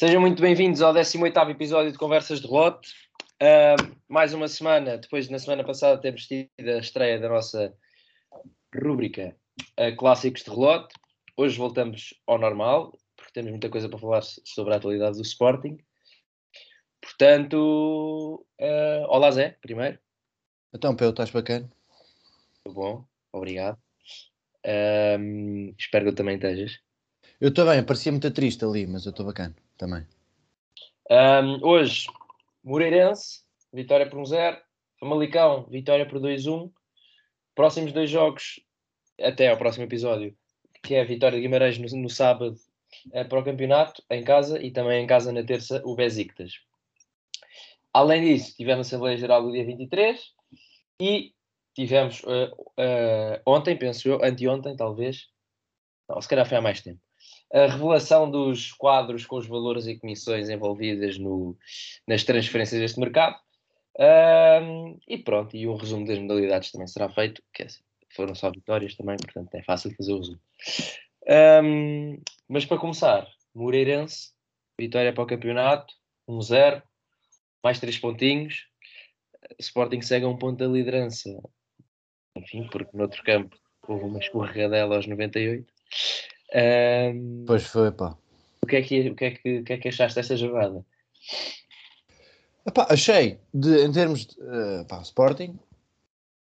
Sejam muito bem-vindos ao 18º episódio de Conversas de Rote. Uh, mais uma semana, depois na semana passada termos tido a estreia da nossa rúbrica uh, Clássicos de Relote. Hoje voltamos ao normal, porque temos muita coisa para falar sobre a atualidade do Sporting. Portanto, uh, olá Zé, primeiro. Então, Pedro, estás bacana? Tudo bom, obrigado. espero que eu também estejas. Eu estou bem, parecia muito triste ali, mas eu estou bacana também. Um, hoje, Moreirense, vitória por 1-0. Um Famalicão, vitória por 2-1. Próximos dois jogos, até ao próximo episódio, que é a vitória de Guimarães no, no sábado é, para o campeonato, em casa, e também em casa na terça, o Besiktas. Além disso, tivemos a Assembleia Geral do dia 23 e tivemos uh, uh, ontem, penso eu, anteontem talvez, não, se calhar foi há mais tempo, a revelação dos quadros com os valores e comissões envolvidas no, nas transferências deste mercado. Um, e pronto, e um resumo das modalidades também será feito, que é, foram só vitórias também, portanto é fácil fazer o resumo. Um, mas para começar, Moreirense, vitória para o campeonato, 1-0, mais 3 pontinhos. Sporting segue a um ponto da liderança, enfim, porque no outro campo houve uma escorregadela aos 98. Um, pois foi, pá. O que, é que, o, que é que, o que é que achaste desta jogada? Epá, achei, de, em termos de uh, pá, Sporting,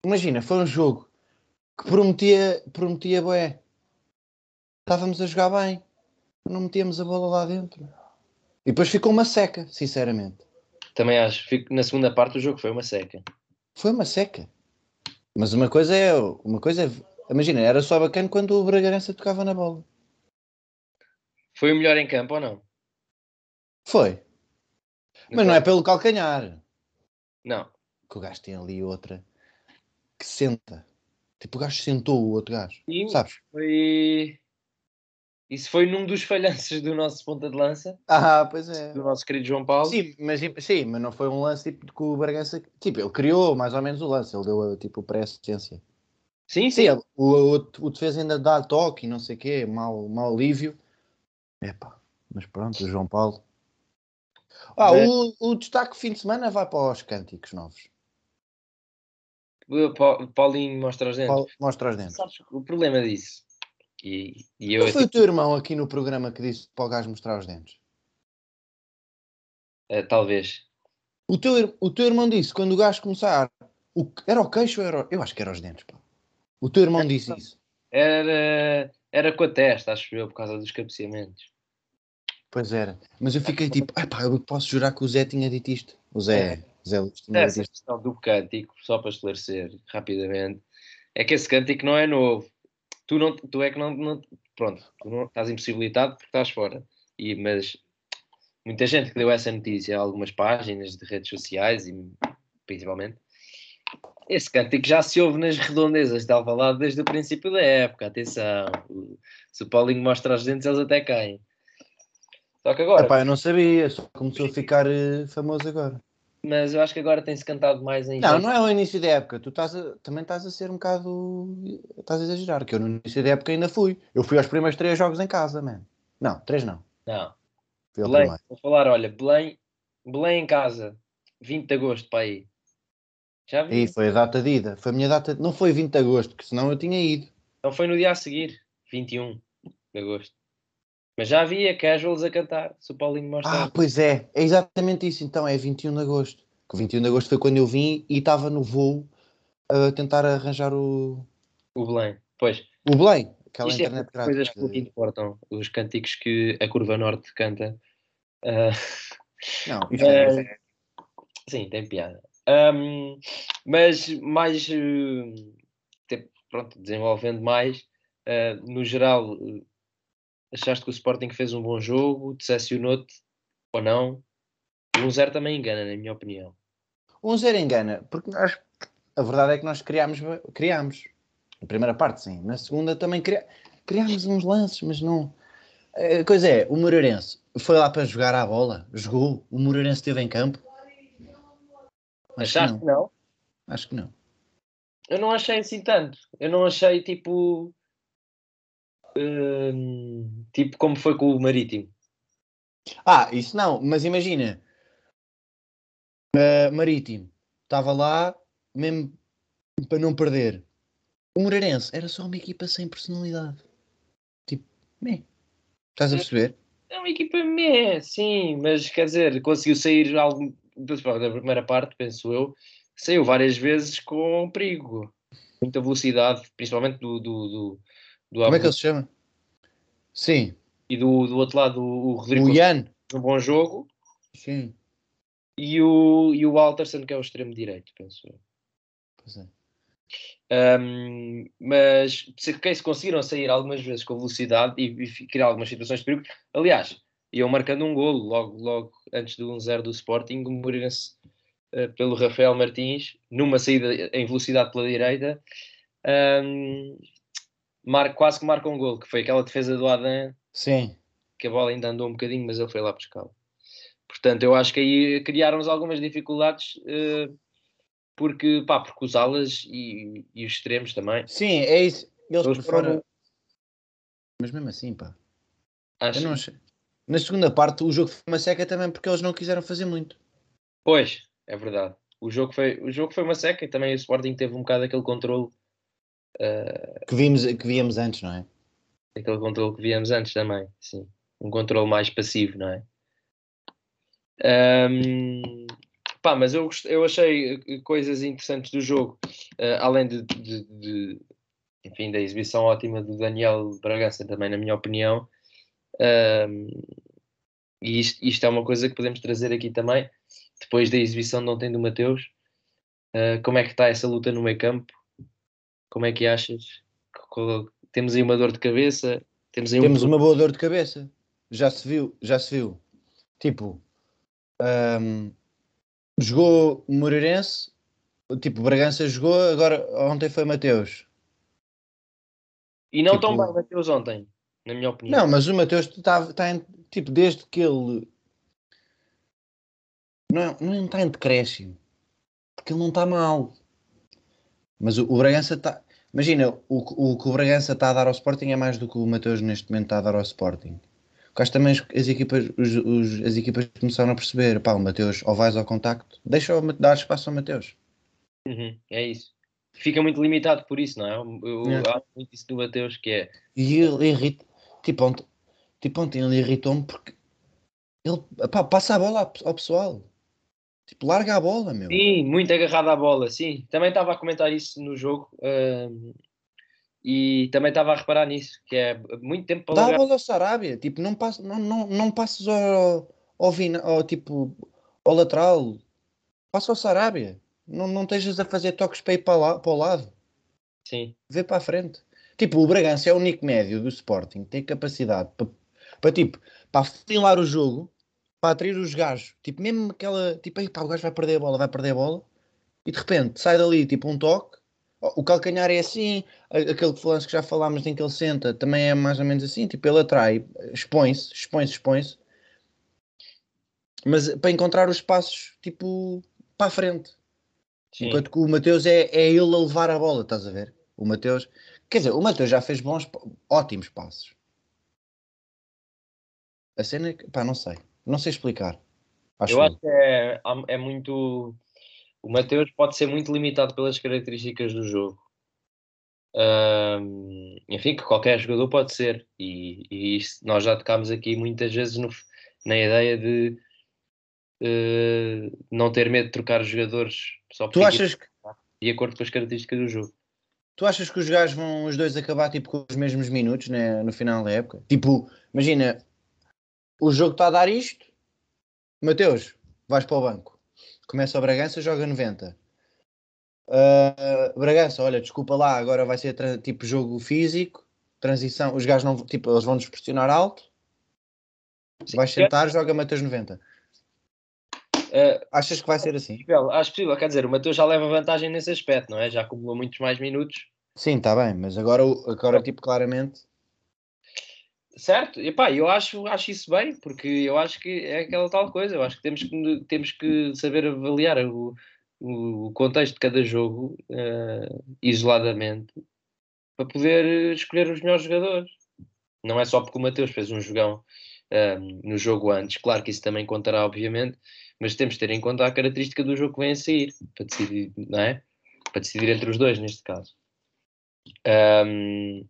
imagina, foi um jogo que prometia, prometia bué. Estávamos a jogar bem, não metíamos a bola lá dentro. E depois ficou uma seca, sinceramente. Também acho, na segunda parte o jogo foi uma seca. Foi uma seca. Mas uma coisa é, uma coisa é Imagina, era só bacana quando o Bragança tocava na bola. Foi o melhor em campo ou não? Foi. No Mas não é pelo calcanhar. Não. Que o gajo tem ali outra que senta. Tipo, o gajo sentou o outro gajo. Sim, sabes? Foi. Isso foi num dos falhanços do nosso ponta de lança. Ah, pois é. Do nosso querido João Paulo. Sim, mas, sim, mas não foi um lance tipo que o Bragança. Tipo, ele criou mais ou menos o lance. Ele deu tipo pré-assistência. Sim, sim. sim o, o, o, defesa ainda dá toque e não sei o quê, mau, mau alívio. Epá, mas pronto, o João Paulo. Ah, o, o destaque fim de semana vai para os cânticos novos. Paulinho mostra os dentes. Mostra os dentes. Sabes o problema disso? E, e eu, não foi tipo... o teu irmão aqui no programa que disse para o gajo mostrar os dentes? Uh, talvez. O teu, o teu irmão disse quando o gajo começar. O, era o queixo ou era. Eu acho que era os dentes, pá. O teu irmão disse isso? Era, era com a testa, acho eu, por causa dos cabeceamentos. Pois era. Mas eu fiquei tipo, pá, eu posso jurar que o Zé tinha dito isto. O Zé, é. Zé Luz tinha Essa dito isto. questão do cântico, só para esclarecer rapidamente, é que esse cântico não é novo. Tu, não, tu é que não, não pronto, tu não estás impossibilitado porque estás fora. E, mas muita gente que deu essa notícia, algumas páginas de redes sociais e principalmente, esse cântico já se ouve nas redondezas de Alvalade desde o princípio da época. Atenção, se o Paulinho mostra os dentes, eles até caem. Só que agora. Epá, eu não sabia, só começou a ficar uh, famoso agora. Mas eu acho que agora tem-se cantado mais em. Não, não é o início da época. Tu estás a, também estás a ser um bocado. Estás a exagerar, que eu no início da época ainda fui. Eu fui aos primeiros três jogos em casa, mano. Não, três não. Não. Belém, vou falar, olha, Belém, Belém em casa, 20 de agosto para aí. Já vi. E foi a data de ida. Foi a minha data. Não foi 20 de agosto, que senão eu tinha ido. Não foi no dia a seguir, 21 de agosto. Mas já havia casuals a cantar, se o Paulinho mostra. Ah, pois é, é exatamente isso. Então é 21 de agosto. Que 21 de agosto foi quando eu vim e estava no voo a tentar arranjar o. O Belém, pois. O Belém, aquela Isto é internet é coisas que que importam, os cânticos que a Curva Norte canta. Uh... Não, uh... é... Sim, tem piada. Um, mas mais uh, pronto, desenvolvendo mais, uh, no geral, uh, achaste que o Sporting fez um bom jogo, decepcionou-te ou não? Um zero também engana, na minha opinião. Um zero engana, porque nós, a verdade é que nós criámos, criámos. Na primeira parte, sim. Na segunda também cri, criámos uns lances, mas não. A coisa é, o Moreirense foi lá para jogar à bola, jogou, o Moreirense esteve em campo, Acho Achaste que não. não? Acho que não. Eu não achei assim tanto. Eu não achei tipo. Hum, tipo como foi com o Marítimo. Ah, isso não, mas imagina. Uh, Marítimo estava lá mesmo para não perder. O Moreirense era só uma equipa sem personalidade. Tipo, meh. Estás a perceber? É uma equipa meh, sim, mas quer dizer, conseguiu sair algo da primeira parte, penso eu, saiu várias vezes com perigo. Muita velocidade, principalmente do. do, do, do Como é que ele se chama? Sim. E do, do outro lado, o Rodrigo. O Ian. Um bom jogo. Sim. E o, e o Alterson, que é o extremo direito, penso eu. Pois é. Um, mas se, se conseguiram sair algumas vezes com velocidade e, e, criar algumas situações de perigo, aliás, iam marcando um golo logo, logo antes do 1-0 do Sporting, o Moreirense uh, pelo Rafael Martins, numa saída em velocidade pela direita, um, mar, quase que marca um golo, que foi aquela defesa do Adam. Sim. Que a bola ainda andou um bocadinho, mas ele foi lá buscá-la. Portanto, eu acho que aí criaram-nos algumas dificuldades. Uh, porque, pá, porque os alas e, e os extremos também. Sim, é isso. Eles, Eles foram... Mas mesmo assim, pá. Acho... Eu não achei. Na segunda parte, o jogo foi uma seca também porque eles não quiseram fazer muito. Pois, é verdade. O jogo foi, o jogo foi uma seca e também o Sporting teve um bocado aquele controle uh... que, vimos, que víamos antes, não é? Aquele controle que víamos antes também, sim. Um controle mais passivo, não é? Um, Pá, mas eu, eu achei eh, coisas interessantes do jogo, uh, além de, de, de, enfim, da exibição ótima do Daniel Bragança, também, na minha opinião. Uh, e isto, isto, é uma coisa que podemos trazer aqui também, depois da exibição de ontem do Mateus. Uh, como é que está essa luta no meio campo? Como é que achas? Temos aí uma dor de cabeça? Temos, aí temos um... uma boa dor de cabeça. Já se viu, já se viu. Tipo, um, Jogou Moreirense, tipo, Bragança jogou, agora ontem foi Mateus. E não tipo... tão bem Mateus ontem, na minha opinião. Não, mas o Mateus está tá em, tipo, desde que ele não, não está em decréscimo, porque ele não está mal. Mas o, o Bragança está. Imagina, o, o que o Bragança está a dar ao Sporting é mais do que o Mateus neste momento está a dar ao Sporting. Porque também as equipas, os, os, as equipas começaram a perceber, pá, o Mateus, ou vais ao contacto, deixa dar espaço ao Mateus. Uhum, é isso. Fica muito limitado por isso, não é? Eu, acho muito isso do Mateus que é. E ele irrita, tipo ontem, tipo ontem ele irritou-me porque ele pá, passa a bola ao pessoal. Tipo, larga a bola, meu. Sim, muito agarrado à bola, sim. Também estava a comentar isso no jogo. Uh, e também estava a reparar nisso, que é muito tempo para Dá a bola ao Sarabia, tipo, não, passa, não, não, não passes ao, ao, vina, ao, tipo, ao lateral, passa ao Sarabia, não, não estejas a fazer toques para ir para, lá, para o lado. Sim. Vê para a frente. Tipo, o Bragança é o único médio do Sporting, tem capacidade para, para tipo, para afunilar o jogo, para atrair os gajos, tipo, mesmo aquela, tipo, aí pá, o gajo vai perder a bola, vai perder a bola, e de repente sai dali, tipo, um toque, o calcanhar é assim, aquele lance que já falámos em que ele senta também é mais ou menos assim, tipo, ele atrai, expõe-se, expõe-se, expõe-se, mas para encontrar os passos, tipo, para a frente. Sim. Enquanto que o Mateus é, é ele a levar a bola, estás a ver? O Mateus, quer dizer, o Mateus já fez bons, ótimos passos. A cena, é pá, não sei, não sei explicar. Acho eu acho que é, é muito o Mateus pode ser muito limitado pelas características do jogo. Um, enfim, que qualquer jogador pode ser, e, e isso, nós já tocámos aqui muitas vezes no, na ideia de uh, não ter medo de trocar os jogadores só tu achas que... de acordo com as características do jogo. Tu achas que os gajos vão os dois acabar tipo, com os mesmos minutos né, no final da época? Tipo, imagina, o jogo está a dar isto, Mateus, vais para o banco. Começa o Bragança, joga 90. Uh, Bragança, olha, desculpa lá, agora vai ser tipo jogo físico, transição, os gajos não, tipo, eles vão nos pressionar alto. Vais sentar, joga Mateus 90. Uh, Achas que vai ser assim? Possível, acho possível, quer dizer, o Mateus já leva vantagem nesse aspecto, não é? Já acumulou muitos mais minutos. Sim, está bem, mas agora, agora tipo, claramente Certo, e pá, eu acho, acho isso bem, porque eu acho que é aquela tal coisa, eu acho que temos que, temos que saber avaliar o, o contexto de cada jogo uh, isoladamente para poder escolher os melhores jogadores. Não é só porque o Mateus fez um jogão um, no jogo antes. Claro que isso também contará, obviamente, mas temos de ter em conta a característica do jogo que vem a sair, para decidir, não é? Para decidir entre os dois, neste caso. Um,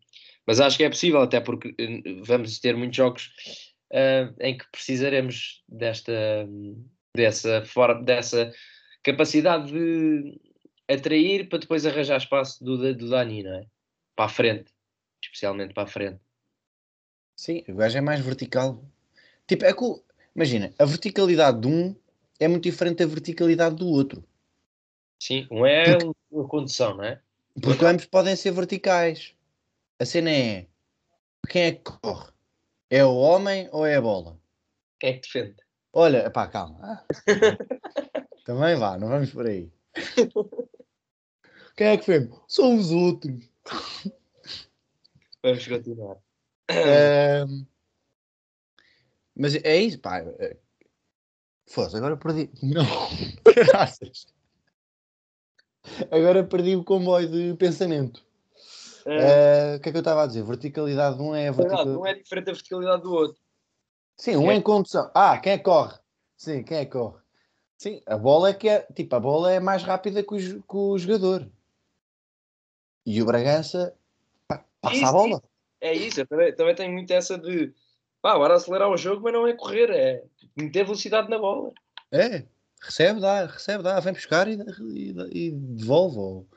mas acho que é possível, até porque eh, vamos ter muitos jogos uh, em que precisaremos desta, dessa, forma, dessa capacidade de atrair para depois arranjar espaço do, do Dani, não é? Para a frente, especialmente para a frente. Sim, o gajo é mais vertical. Tipo, é que, imagina, a verticalidade de um é muito diferente da verticalidade do outro. Sim, um é porque, uma condição, não é? Porque ambos podem ser verticais. A cena é quem é que corre? É o homem ou é a bola? Quem é que defende? Olha, pá, calma. Também vá, não vamos por aí. Quem é que defende? São os outros. Vamos continuar. Mas é isso, pá. É, foda agora perdi. Não, graças. Agora perdi o comboio de pensamento. É. Uh, o que é que eu estava a dizer? Verticalidade de um é verticalidade. Um é diferente da verticalidade do outro. Sim, um é. em condução. Ah, quem é que corre? Sim, quem é que corre? Sim, a bola é que é. Tipo, a bola é mais rápida que o, que o jogador. E o Bragança pá, passa isso, a bola. Isso. É isso, eu também, também tenho muito essa de pá, agora acelerar o jogo, mas não é correr, é meter velocidade na bola. É, recebe, dá, recebe, dá, vem buscar e, e, e devolve.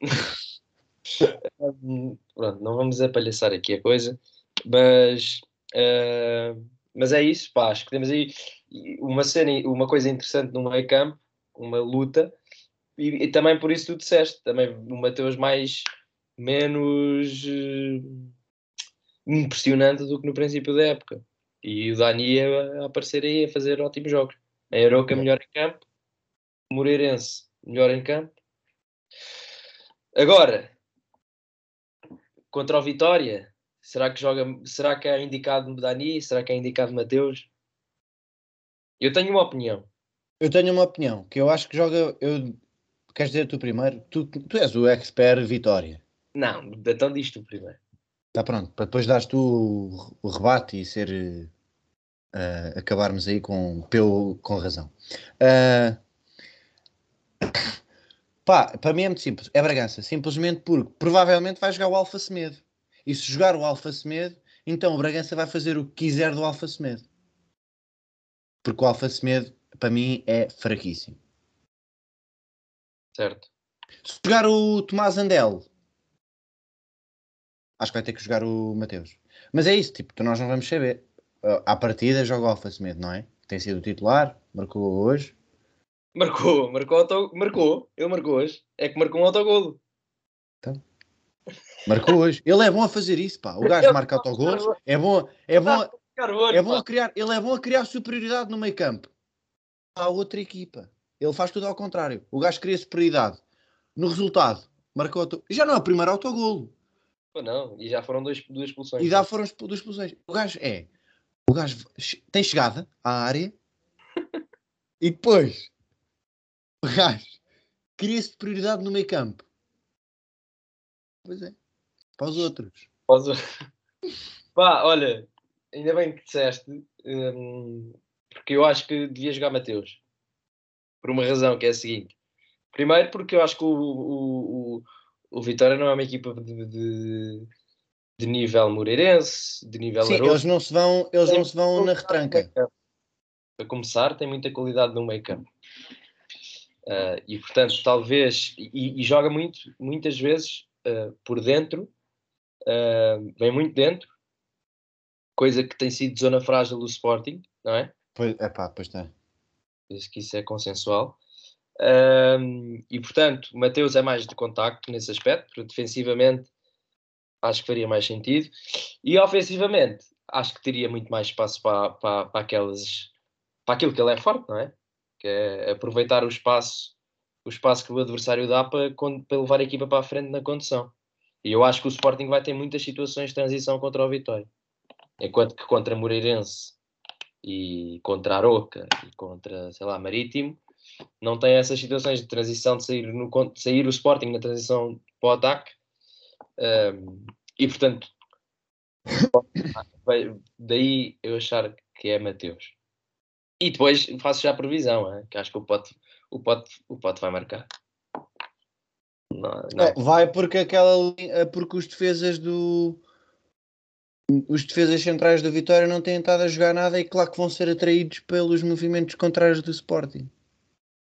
Pronto, não vamos apalhaçar aqui a coisa, mas, uh, mas é isso, pá, acho que temos aí uma cena, uma coisa interessante no meio campo, uma luta, e, e, também por isso tu disseste, também o Mateus mais, menos uh, impressionante do que no princípio da época, e o Dani a, aparecer aí a fazer ótimos jogos, a Aroca melhor em campo, o Moreirense melhor em campo, agora contra o Vitória, será que joga, será que é indicado Dani? Será que é indicado Mateus? Eu tenho uma opinião. Eu tenho uma opinião, que eu acho que joga. Eu, queres dizer tu primeiro? Tu, tu és o expert Vitória. Não, então diz tu primeiro. Está pronto, para depois dares tu o, rebate e ser. Uh, acabarmos aí com, pelo, com razão. Uh, Pá, para mim é muito simples. É Bragança. Simplesmente porque provavelmente vai jogar o Alfa Semedo. E se jogar o Alfa Semedo, então o Bragança vai fazer o que quiser do Alfa Semedo. Porque o Alfa Semedo, para mim, é fraquíssimo. Certo. Se jogar o Tomás Andel, acho que vai ter que jogar o Mateus. Mas é isso, tipo, nós não vamos saber. À partida joga o Alfa Semedo, não é? Tem sido o titular, marcou hoje. Marcou, marcou, auto, marcou. Ele marcou hoje. É que marcou um autogolo. Então. Marcou hoje. Ele é bom a fazer isso, pá. O gajo marca autogolos. É bom, é bom, é bom a criar, ele é bom a criar superioridade no meio campo. À outra equipa. Ele faz tudo ao contrário. O gajo cria superioridade. No resultado, marcou auto... Já não é o primeiro autogolo. Não, e já foram dois, duas expulsões. E já foram duas expulsões. O gajo é. O gajo tem chegada à área e depois o gajo cria-se prioridade no meio campo. Pois é. Para os outros. Para os outros. Pá, olha, ainda bem que disseste, hum, porque eu acho que devia jogar Mateus. Por uma razão, que é a seguinte. Primeiro, porque eu acho que o, o, o, o Vitória não é uma equipa de, de, de nível moreirense, de nível Sim, eles não se vão, eles não se vão na retranca. Para começar, tem muita qualidade no meio campo. Uh, e portanto, talvez, e, e, joga muito, muitas vezes uh, por dentro, uh, vem muito dentro, coisa que tem sido zona frágil do Sporting, não é? Pois, é pá, pois tem. Penso que isso é consensual. E portanto, o Mateus é mais de contacto nesse aspecto, defensivamente acho que faria mais sentido, e ofensivamente acho que teria muito mais espaço para, para, para aquelas para aquilo que ele é forte, não é? que é aproveitar o espaço, o espaço que o adversário dá para, para levar a equipa para a frente na condução. E eu acho que o Sporting vai ter muitas situações de transição contra o Vitória. Enquanto que contra Moreirense e contra Aroca e contra, sei lá, Marítimo, não tem essas situações de transição de sair, no, de sair o Sporting na transição para o ataque. Um, e portanto, Daí eu achar que é Mateus. E depois faço já a previsão, é? que acho que o Pote, o Pote, o Pote vai marcar. Não, não. É, vai porque aquela é porque os defesas do os defesas centrais do Vitória não têm estado a jogar nada e claro que vão ser atraídos pelos movimentos contrários do Sporting.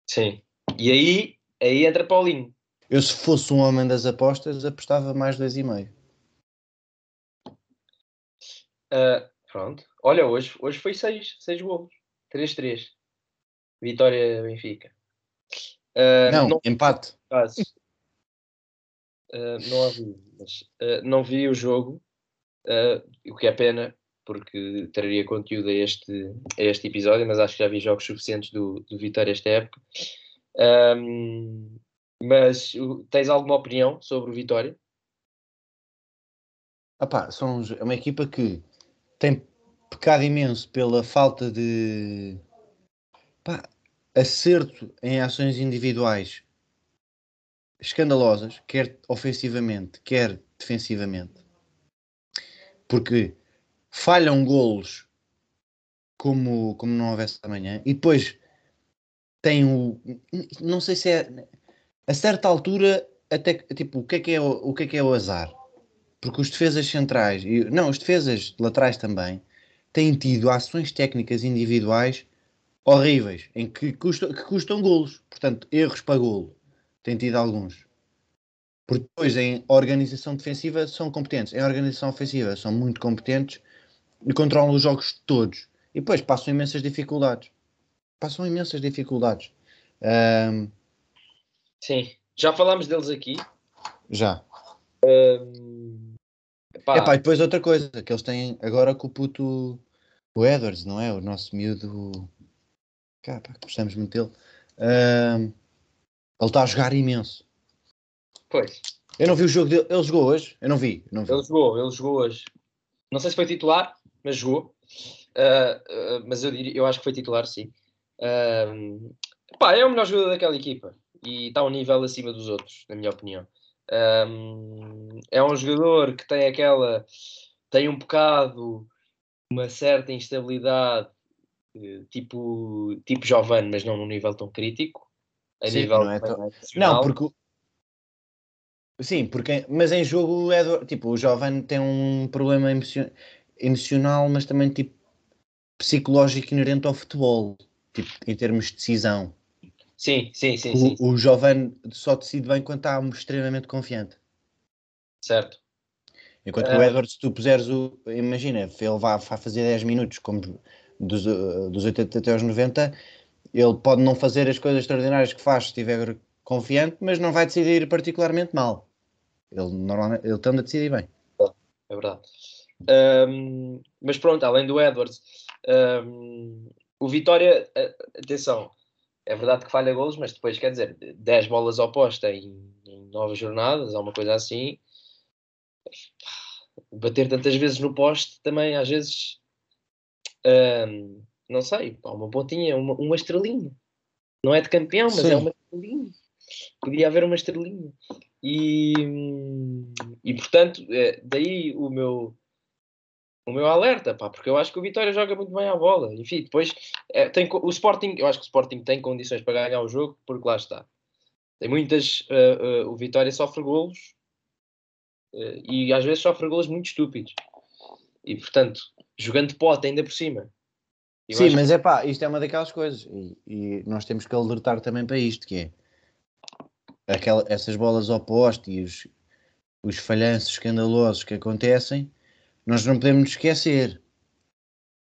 Sim. E aí, aí entra Paulinho. Eu se fosse um homem das apostas apostava mais 2,5. Uh, pronto. Olha, hoje, hoje foi 6 6 golos. 3-3. Vitória Benfica. Uh, não, não, empate. Uh, não ouvi, mas não vi o jogo, o que é pena, porque traria conteúdo a este, a este episódio, mas acho que já vi jogos suficientes do, do Vitória esta época. Um, mas tens alguma opinião sobre o Vitória? Epá, são, é uma equipa que tem pecado imenso pela falta de pá, acerto em ações individuais escandalosas, quer ofensivamente, quer defensivamente. Porque falham golos como, como não houvesse amanhã e depois tem o. Não sei se é. A certa altura, até tipo, o que é que é o, o, que é, que é o azar? Porque os defesas centrais, e, não, os defesas laterais também, têm tido ações técnicas individuais horríveis, em que, que custam golos. Portanto, erros para golo. Tem tido alguns. Porque depois em organização defensiva são competentes. Em organização ofensiva são muito competentes e controlam os jogos todos. E depois passam imensas dificuldades. Passam imensas dificuldades. Um... Sim. Já falámos deles aqui. Já. Um... Epá. Epá, e depois outra coisa, que eles têm agora com o puto o Edwards, não é? O nosso miúdo. Cá, pá, gostamos muito dele. Uh, ele está a jogar imenso. Pois. Eu não vi o jogo dele. Ele jogou hoje? Eu não vi. Não vi. Ele jogou, ele jogou hoje. Não sei se foi titular, mas jogou. Uh, uh, mas eu, eu acho que foi titular, sim. Uh, pá, é o melhor jogador daquela equipa e está um nível acima dos outros, na minha opinião. Um, é um jogador que tem aquela, tem um bocado, uma certa instabilidade, eh, tipo, tipo Giovanni, mas não num nível tão crítico. A Sim, nível não, é tão... não, porque Sim, porque mas em jogo é tipo, o Giovanni tem um problema emocional, mas também tipo psicológico inerente ao futebol, tipo, em termos de decisão. Sim, sim, sim. O, sim. o jovem só decide bem quando está extremamente confiante. Certo. Enquanto que o ah. Edwards, se tu puseres o. Imagina, ele vai, vai fazer 10 minutos, como dos, dos 80 até aos 90, ele pode não fazer as coisas extraordinárias que faz se estiver confiante, mas não vai decidir particularmente mal. Ele normalmente ele tende a decidir bem. É verdade. Um, mas pronto, além do Edwards, um, o Vitória, atenção, é verdade que falha golos, mas depois quer dizer, 10 bolas opostas em, em 9 jornadas, ou uma coisa assim. Bater tantas vezes no poste também, às vezes, um, não sei, uma pontinha, uma, uma estrelinha. Não é de campeão, mas é Sim. é uma estrelinha. Podia haver uma estrelinha. E, e portanto, é, daí o meu, o meu alerta, pá, porque eu acho que o Vitória joga muito bem à bola. Enfim, depois é, tem, o Sporting, eu acho que o Sporting tem condições para ganhar o jogo, porque lá está. Tem muitas. Uh, uh, o Vitória sofre golos uh, e às vezes sofre golos muito estúpidos. E portanto, jogando pote ainda por cima. Sim, mas que... é pá, isto é uma daquelas coisas e, e, nós temos que alertar também para isto, que é aquela, essas bolas opostas e os, os falhanços escandalosos que acontecem nós não podemos esquecer.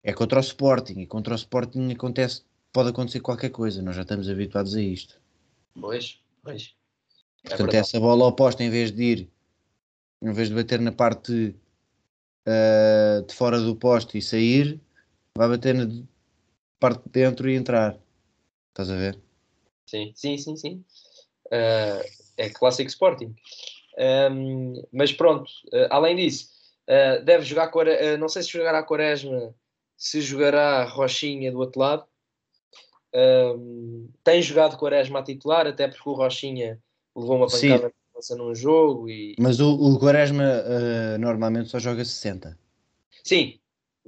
É contra o Sporting e contra o Sporting acontece, pode acontecer qualquer coisa. Nós já estamos habituados a isto. Pois, pois. É Portanto, essa bola oposta, em vez de ir, em vez de bater na parte uh, de fora do poste e sair, vai bater na parte de dentro e entrar. Estás a ver? Sim, sim, sim, sim. Uh, é clássico Sporting. Um, mas pronto, uh, além disso, Uh, deve jogar, uh, não sei se jogará Quaresma, se jogará Rochinha do outro lado. Uh, tem jogado Quaresma a titular, até porque o Rochinha levou uma pancada num jogo. E... Mas o, o Quaresma uh, normalmente só joga 60. Sim,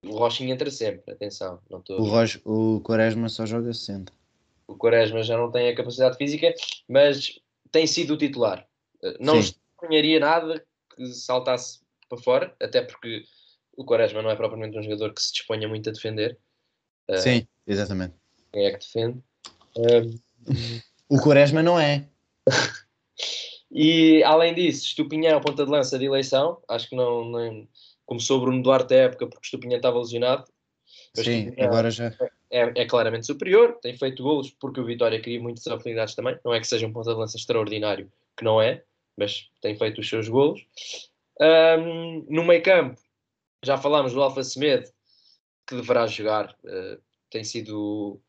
o Rochinha entra sempre, atenção. Não tô... O, Rocha, o Quaresma só joga 60. O Quaresma já não tem a capacidade física, mas tem sido o titular. Não Sim. estranharia nada que saltasse para fora, até porque o Quaresma não é propriamente um jogador que se disponha muito a defender. Eh, Sim, exatamente. Quem é que defende? O Quaresma não é. E além disso, Estupinhão, ponta de lança de eleição, acho que não, não- começou o Bruno Duarte a época porque Estupinhão estava lesionado. Sim, agora já. é, é claramente superior, tem feito golos porque o Vitória cria muitas oportunidades também. Não é que seja um ponta de lança extraordinário, que não é, mas tem feito os seus golos. Ahm, no meio campo, já falámos do Alfa Semedo, que deverá jogar. eh, tem sido.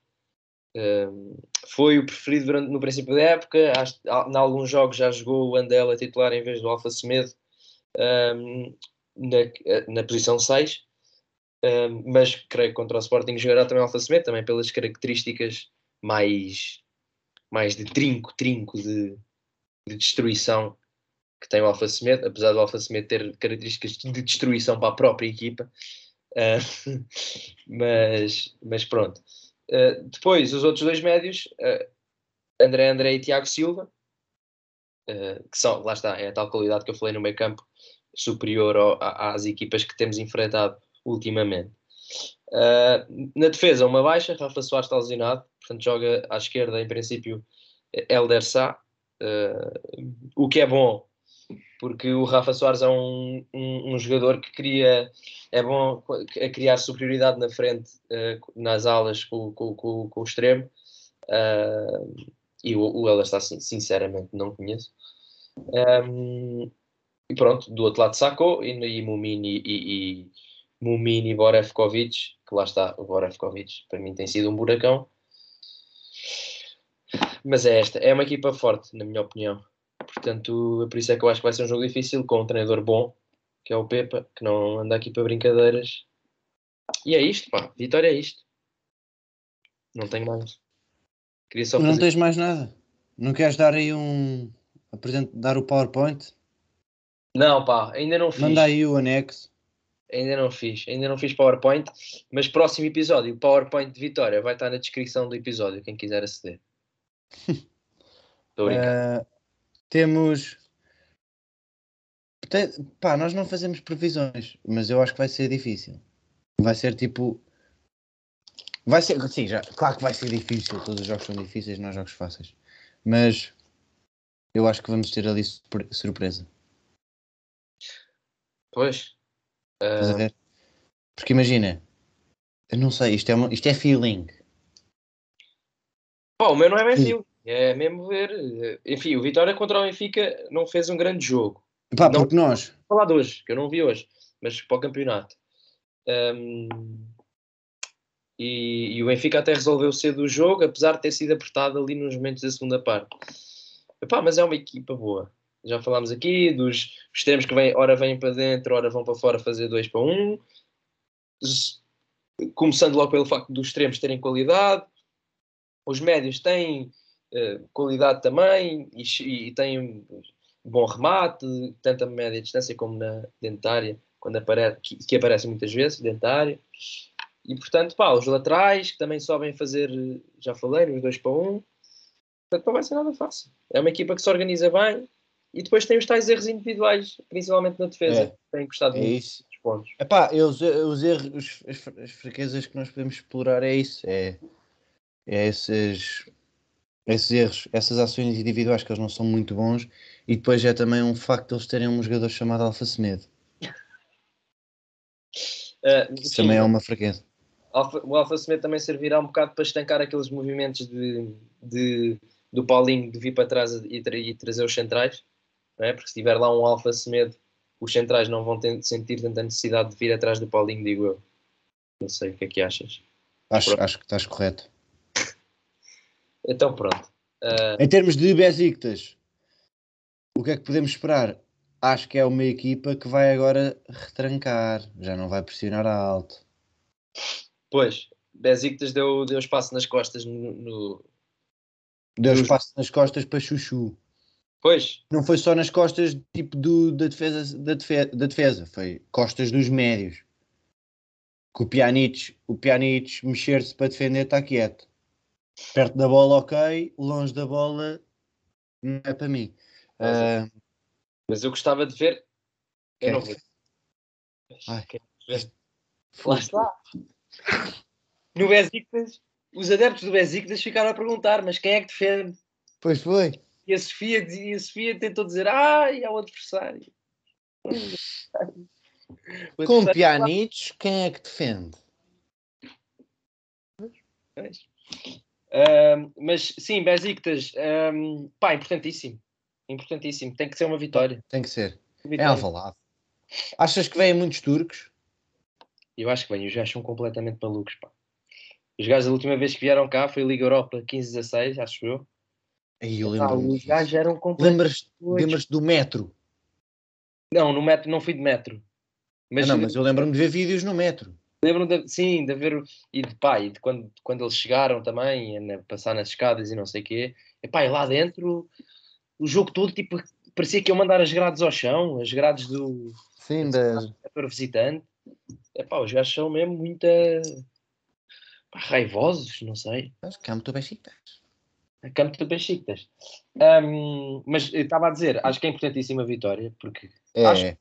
ahm, foi o preferido durante, no princípio da época. Em alguns jogos já jogou o Andela titular em vez do Alfa Semedo ahm, na, na posição 6. Um, mas creio que contra o Sporting jogará também Alfa Semedo, também pelas características mais, mais de trinco, trinco de, de destruição que tem o Alfa Semedo, apesar do Alfa Semedo ter características de destruição para a própria equipa. Uh, mas, mas pronto. Uh, depois, os outros dois médios, uh, André André e Tiago Silva, que são, lá está, é a tal qualidade que eu falei no meio campo, superior ao, às equipas que temos enfrentado ultimamente. Na defesa, uma baixa, Rafa Soares está lesionado, portanto joga à esquerda, em princípio, Elder Sá, o que é bom, porque o Rafa Soares é um, um, um jogador que cria, é bom a criar superioridade na frente, uh, nas alas com, com, com, com o extremo, uh, e o, o Sá, sin- sinceramente, não conheço. Um, e pronto, do outro lado sacou, e, e Mumini e, e Mumini Borevkovic, que lá está, o Borevkovic para mim tem sido um buracão. Mas é esta, é uma equipa forte, na minha opinião. Portanto, é por isso é que eu acho que vai ser um jogo difícil, com um treinador bom, que é o Pepa, que não anda aqui para brincadeiras. E é isto, pá, vitória é isto. Não tenho mais. Queria só Não fazer... tens mais nada? Não queres dar aí um. Dar o PowerPoint? Não, pá, ainda não fiz. Manda aí o anexo. Ainda não fiz, ainda não fiz PowerPoint, mas próximo episódio, o PowerPoint de Vitória, vai estar na descrição do episódio, quem quiser aceder. Estou a brincar. Temos. Te- Pá, nós não fazemos previsões, mas eu acho que vai ser difícil. Vai ser tipo. Vai ser. Sim, já, claro que vai ser difícil. Todos os jogos são difíceis, não há jogos fáceis. Mas eu acho que vamos ter ali surpre- surpresa. Pois. Estás a Ah, ver? Porque imagina, eu não sei, isto é, uma- isto é feeling. pá, o meu não é bem Sim. É mesmo ver. eh, Enfim, o Vitória contra o Benfica não fez um grande jogo. Pá, Não- porque nós, Vou falar de hoje, que eu não vi hoje, mas para o campeonato. Ahm, e, e o Benfica até resolveu cedo o jogo, apesar de ter sido apertado ali nos momentos da segunda parte. Epá, mas é uma equipa boa. Já falámos aqui dos extremos que vêm, ora vêm para dentro, ora vão para fora fazer dois para um. S- Começando logo pelo facto dos extremos terem qualidade. Os médios têm qualidade também e, e têm bom remate, tanto a média distância como na dentária, quando aparece, que, que aparece muitas vezes, dentária. E portanto, pá, os laterais que também sobem fazer, eh, já falei, nos dois para um. Portanto, não vai ser nada fácil. É uma equipa que se organiza bem e depois tem os tais erros individuais, principalmente na defesa, É. que têm custado é muito isso. os pontos. Epá, eu, os, os erros, os- as, as fraquezas que nós podemos explorar é isso. É, é esses, esses erros, essas ações individuais que eles não são muito bons e depois é também um facto de eles terem um jogador chamado Alfa Semedo. Ah, que Isso sim, também é uma fraqueza. O Alfa Semedo também servirá um bocado para estancar aqueles movimentos de, de- do Paulinho de vir para trás e, tra- e trazer os centrais, é? porque se tiver lá um Alfa Semedo, os centrais não vão ter- sentir tanta necessidade de vir atrás do Paulinho, digo eu. Não sei o que é que achas. Acho, Pronto. acho que estás correto. Então pronto. Ah, Em termos de Besiktas, o que é que podemos esperar? Acho que é uma equipa que vai agora retrancar, já não vai pressionar alto. pois, Besiktas deu, deu espaço nas costas no, no- Deu espaço nas costas para Chuchu. Pois, Não foi só nas costas tipo do, da, defesa, da, defe- da defesa, foi costas dos médios. Que o Pjanic, o Pjanic mexer-se para defender está quieto. Perto da bola, ok. Longe da bola, não é para mim. Mas, Ah, Mas eu gostava de ver. Eu não vou. Lá está. No Besiktas, os adeptos do Besiktas ficaram a perguntar, mas quem é que defende? Pois foi. E a Sofia, e a Sofia tentou dizer, ai, é o adversário. Com Pjanic, quem é que defende? Pois. Mas sim, Besiktas, ahm, pá, importantíssimo. Importantíssimo. Tem que ser uma vitória. Tem que ser. É Vitória. Alvalade. Achas que vêm muitos turcos? Eu acho que bem, os gajos são completamente malucos, pá. Os gajos, a última vez que vieram cá foi Liga Europa 15-16, acho eu. Aí eu Ah, lembro-me. os gajos eram completamente. Lembras- Lembras-te do metro? Não, no metro, não fui de metro. Mas, Ah, não, mas eu lembro-me de ver vídeos no metro. Lembro de, sim, de ver. o- E de pá, e de quando, quando eles chegaram também, a passar nas escadas e não sei o quê. E pá, e lá dentro, o jogo todo, tipo, parecia que iam mandar as grades ao chão, as grades do Sim, das... setor visitante. É pá, os gajos são mesmo muito pá, raivosos, não sei. Mas muito Besiktas. A campo de Besiktas. Ahm, mas eu estava a dizer, acho que é importantíssima a vitória, porque É, Acho-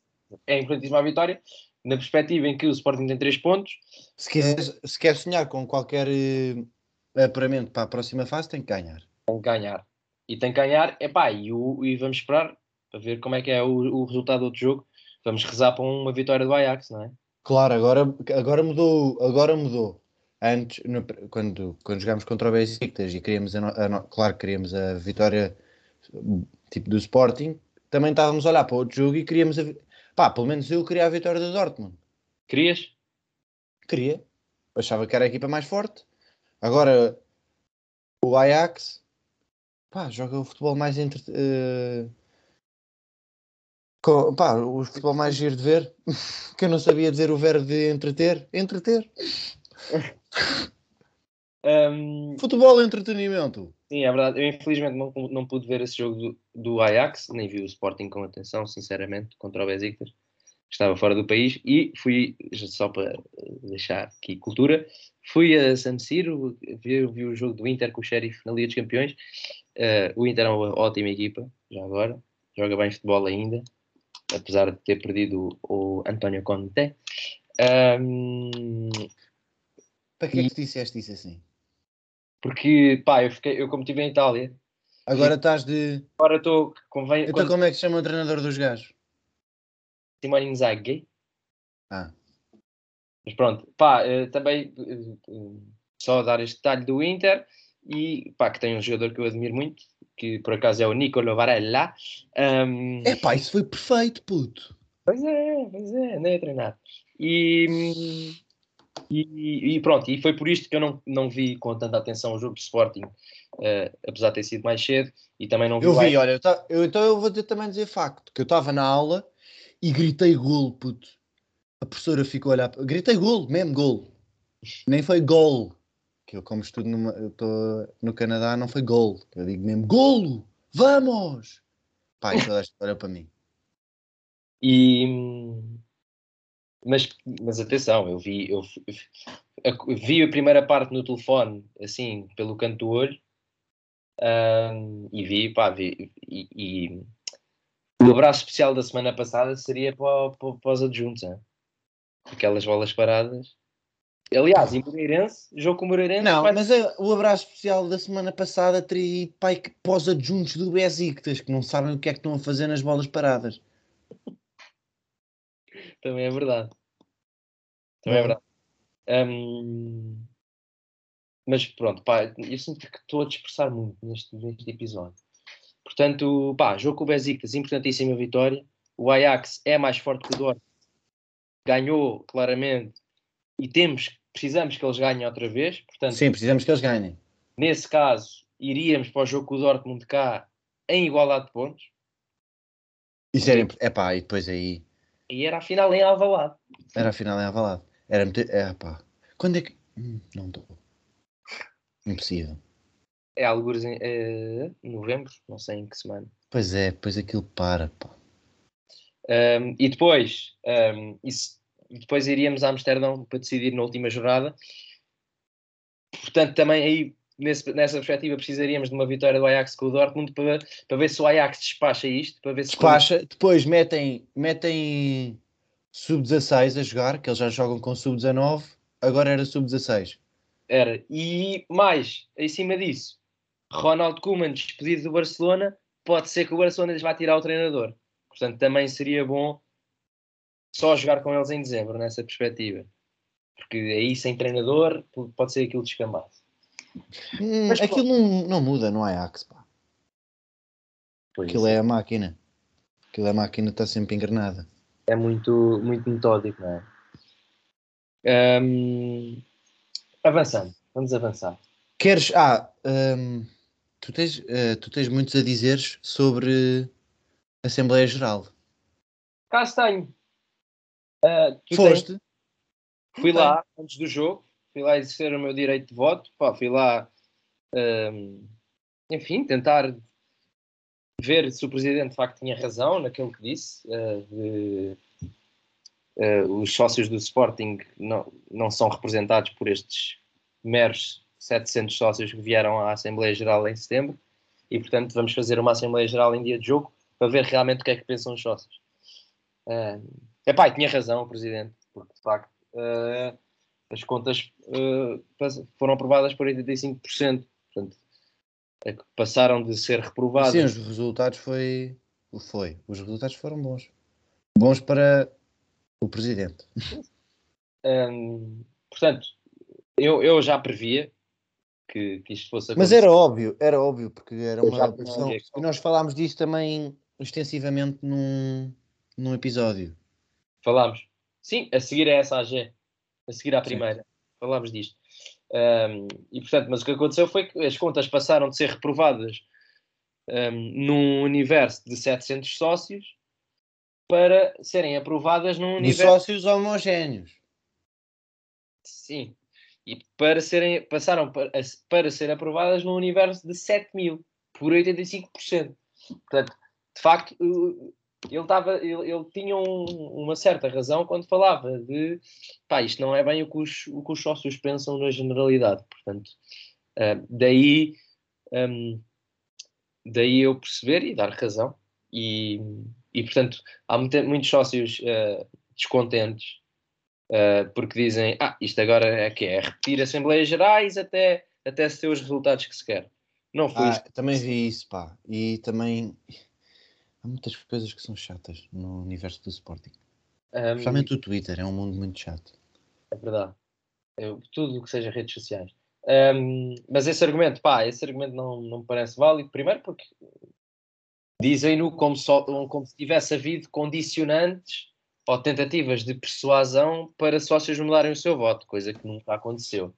é importantíssima a vitória, na perspectiva em que o Sporting tem 3 pontos, se, quiseres, se quer sonhar com qualquer eh, apuramento para a próxima fase, tem que ganhar. tem que ganhar. E tem que ganhar, epá, e, o, e vamos esperar para ver como é que é o, o resultado do outro jogo. Vamos rezar para uma vitória do Ajax, não é? Claro, agora, agora mudou. Agora mudou. Antes, no- quando, quando jogámos contra o Besiktas e queríamos, a, a claro, queríamos a vitória tipo do Sporting, também estávamos a olhar para outro jogo e queríamos a, pá, pelo menos eu queria a vitória do Dortmund. Querias? Queria. Achava que era a equipa mais forte. Agora, o Ajax, pá, joga o futebol mais entre... eh, com- pá, o futebol mais giro de ver. que eu não sabia dizer o verbo de entreter. Entreter. Ahm, Futebol entretenimento. sim, é verdade. Eu infelizmente não, não pude ver esse jogo do, do Ajax, nem vi o Sporting com atenção, sinceramente, contra o Besiktas. Estava fora do país e fui, só para deixar aqui cultura, fui a San Siro, vi, vi o jogo do Inter com o Sheriff na Liga dos Campeões. Eh, o Inter é uma ótima equipa, já agora, joga bem futebol ainda, apesar de ter perdido o, o António Conte. Ahm, Para que é que tu disseste isso assim? porque, pá, eu, fiquei, eu como estive em Itália, Agora estás de. agora estou, convém, Então quando como é que se chama o treinador dos gajos? Simone Inzaghi, Ah, Mas pronto, pá, eh, também eh, eh, só dar este detalhe do Inter e pá, que tem um jogador que eu admiro muito, que por acaso é o Nicolo Varela. Ahm, é pá, isso foi perfeito, puto. Pois é, pois é, andei a treinar. E, hum, e, e pronto, e foi por isto que eu não, não vi com tanta atenção o jogo do Sporting, eh, apesar de ter sido mais cedo, e também não vi Eu vi, olha, eu ta- eu- então eu vou também dizer facto, que eu estava na aula e gritei golo, puto. A professora ficou a olhar, gritei golo, mesmo golo. Nem foi gol. Que eu como estudo numa, eu estou no Canadá, não foi gol. Eu digo mesmo, golo, vamos! E toda esta olha para mim. E, mas, mas atenção, eu vi, eu a- vi a primeira parte no telefone, assim, pelo canto do olho, hum, e vi, pá, vi, e, e o abraço especial da semana passada seria para, para, para os adjuntos, hein? aquelas bolas paradas. Aliás, e Moreirense, jogo com o Moreirense, Não, vai- mas é, o abraço especial da semana passada teria ido para os adjuntos do Besiktas, que não sabem o que é que estão a fazer nas bolas paradas. Também é verdade. Também é Não. verdade. Hum, mas pronto, pá, eu sinto que estou a dispersar muito neste, neste episódio. Portanto, pá, jogo com o Besiktas, importantíssima vitória. O Ajax é mais forte que o Dortmund. Ganhou, claramente. E temos, precisamos que eles ganhem outra vez. Portanto, Sim, precisamos que eles ganhem. nesse caso, iríamos para o jogo com o Dortmund cá em igualdade de pontos. Isso era, imp- epá, e depois aí E era a final em Alvalade. era a final em Avalado. Era meter, é, pá. Quando é que. Hum, não estou. Impossível. É alguns em eh, novembro, não sei em que semana. Pois é, depois aquilo para, pá. Um, e depois, um, isso depois iríamos a Amsterdão para decidir na última jornada. Portanto, também aí nesse, nessa perspectiva precisaríamos de uma vitória do Ajax com o Dortmund para, para ver se o Ajax despacha isto, para ver se despacha, depois metem, metem sub-16 a jogar, que eles já jogam com sub-19, agora era sub-16. Era, e mais, em cima disso, Ronald Koeman despedido do Barcelona, pode ser que o Barcelona lhes vá tirar o treinador. Portanto, também seria bom só jogar com eles em dezembro, nessa perspectiva. Porque aí, sem treinador, pode ser aquilo descambado. Hum, Mas, aquilo não, não muda no Ajax, pá. Pois aquilo é. é a máquina. Aquilo é a máquina, está sempre engrenada. É muito, muito metódico, não é? Um, avançando, vamos avançar. Queres. Ah, um, tu, tens, uh, tu tens muitos a dizer sobre a Assembleia Geral. Caso tenho. Uh, Foste? Tens... Fui lá antes do jogo, fui lá exercer o meu direito de voto, pá, fui lá, um, enfim, tentar ver se o presidente de facto tinha razão naquilo que disse. Uh, de, uh, os sócios do Sporting não, não são representados por estes meros 700 sócios que vieram à Assembleia Geral em setembro e, portanto, vamos fazer uma Assembleia Geral em dia de jogo para ver realmente o que é que pensam os sócios. Uh, epá, tinha razão o presidente, porque de facto uh, as contas uh, foram aprovadas por 85%. Portanto, é passaram de ser reprovadas. Sim, os resultados foi, foi. Os resultados foram bons. Bons para o presidente. Um, portanto, eu, eu já previa que, que isto fosse acontecer. Mas era óbvio, era óbvio, porque era uma pressão. E nós falámos disto também extensivamente num, num episódio. Falámos. Sim, a seguir a essa AG. A seguir à primeira. Sim. Falámos disto. Um, e portanto, mas o que aconteceu foi que as contas passaram de ser reprovadas um, num universo de 700 sócios para serem aprovadas num universo. De sócios homogéneos. Sim. E para serem, passaram para, para ser aprovadas num universo de 7 mil, por 85%. Portanto, de facto, ele, tava, ele, ele tinha um, uma certa razão quando falava de pá, isto não é bem o que os, o que os sócios pensam na generalidade. Portanto, uh, daí, um, daí eu perceber e dar razão. E, e portanto, há muito, muitos sócios uh, descontentes uh, porque dizem: Ah, isto agora é que é repetir Assembleias Gerais até, até se ter os resultados que se quer. Não foi ah, Também vi isso, pá. E também há muitas coisas que são chatas no universo do Sporting. Um, Principalmente o Twitter, é um mundo muito chato. É verdade. Eu, tudo o que seja redes sociais. Um, mas esse argumento, pá, esse argumento não, não me parece válido. Primeiro porque dizem-no como, como se tivesse havido condicionantes ou tentativas de persuasão para sócios mudarem o seu voto, coisa que nunca aconteceu.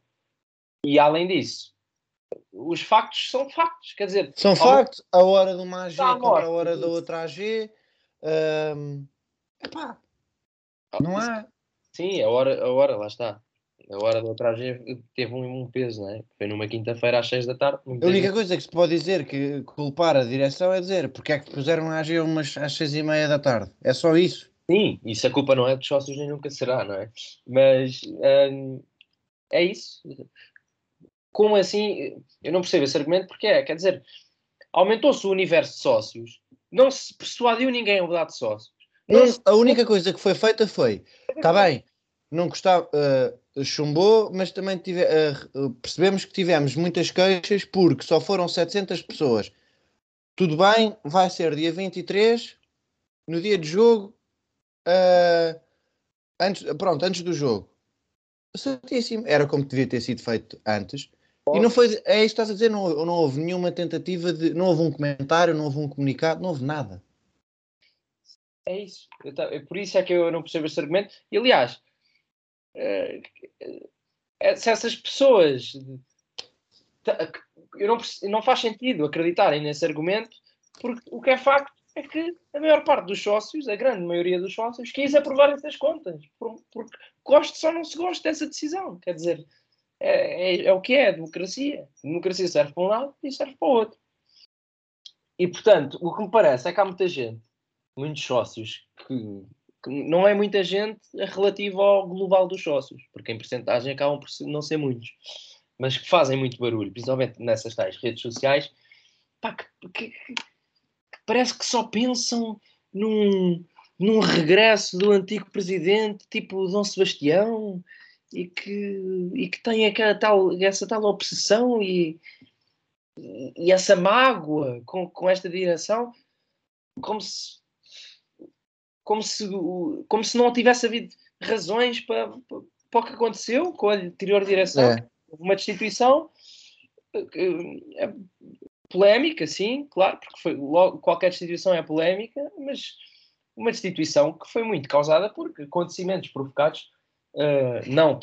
E além disso, os factos são factos, quer dizer... São factos, a hora de uma AG contra a hora da outra AG... Um, epá, não há... Sim, a hora, a hora, lá está. A hora da outra AG teve um, um peso, não é? Foi numa quinta-feira às seis da tarde. A única coisa que se pode dizer que culpar a direção é dizer porque é que puseram a AG umas às seis e meia da tarde. É só isso. Sim, isso a culpa não é dos sócios nem nunca será, não é? Mas hum, é isso como assim? Eu não percebo esse argumento porque é, quer dizer, aumentou-se o universo de sócios, não se persuadiu ninguém a mudar de sócios. Não, se... A única coisa que foi feita foi, está bem, não gostava, uh, chumbou, mas também tive, uh, percebemos que tivemos muitas queixas porque só foram 700 pessoas. Tudo bem, vai ser dia 23, no dia de jogo, uh, antes, pronto, antes do jogo. Certíssimo. Era como devia ter sido feito antes. E não foi, é isso que estás a dizer, não, não houve nenhuma tentativa de, não houve um comentário, não houve um comunicado, não houve nada. É isso, é por isso é que eu não percebo esse argumento. E aliás, é, é, se essas pessoas eu não, não faz sentido acreditarem nesse argumento, porque o que é facto é que a maior parte dos sócios, a grande maioria dos sócios, quis aprovar essas contas, porque gosto só não se gosta dessa decisão. Quer dizer, é, é, é, o que é a democracia. A democracia serve para um lado e serve para o outro. E, portanto, o que me parece é que há muita gente, muitos sócios, que que não é muita gente relativo ao global dos sócios, porque em porcentagem acabam por não ser muitos, mas que fazem muito barulho, principalmente nessas tais redes sociais, pá, que, que, que parece que só pensam num, num regresso do antigo presidente, tipo Dom Sebastião, e que, e que tem aquela tal, essa tal obsessão e, e essa mágoa com, com esta direção, como se, como se, como se não tivesse havido razões para, para, o que aconteceu com a anterior direção. É. Uma destituição é, polémica, sim, claro, porque foi, logo, qualquer destituição é polémica, mas uma destituição que foi muito causada por acontecimentos provocados Uh, não,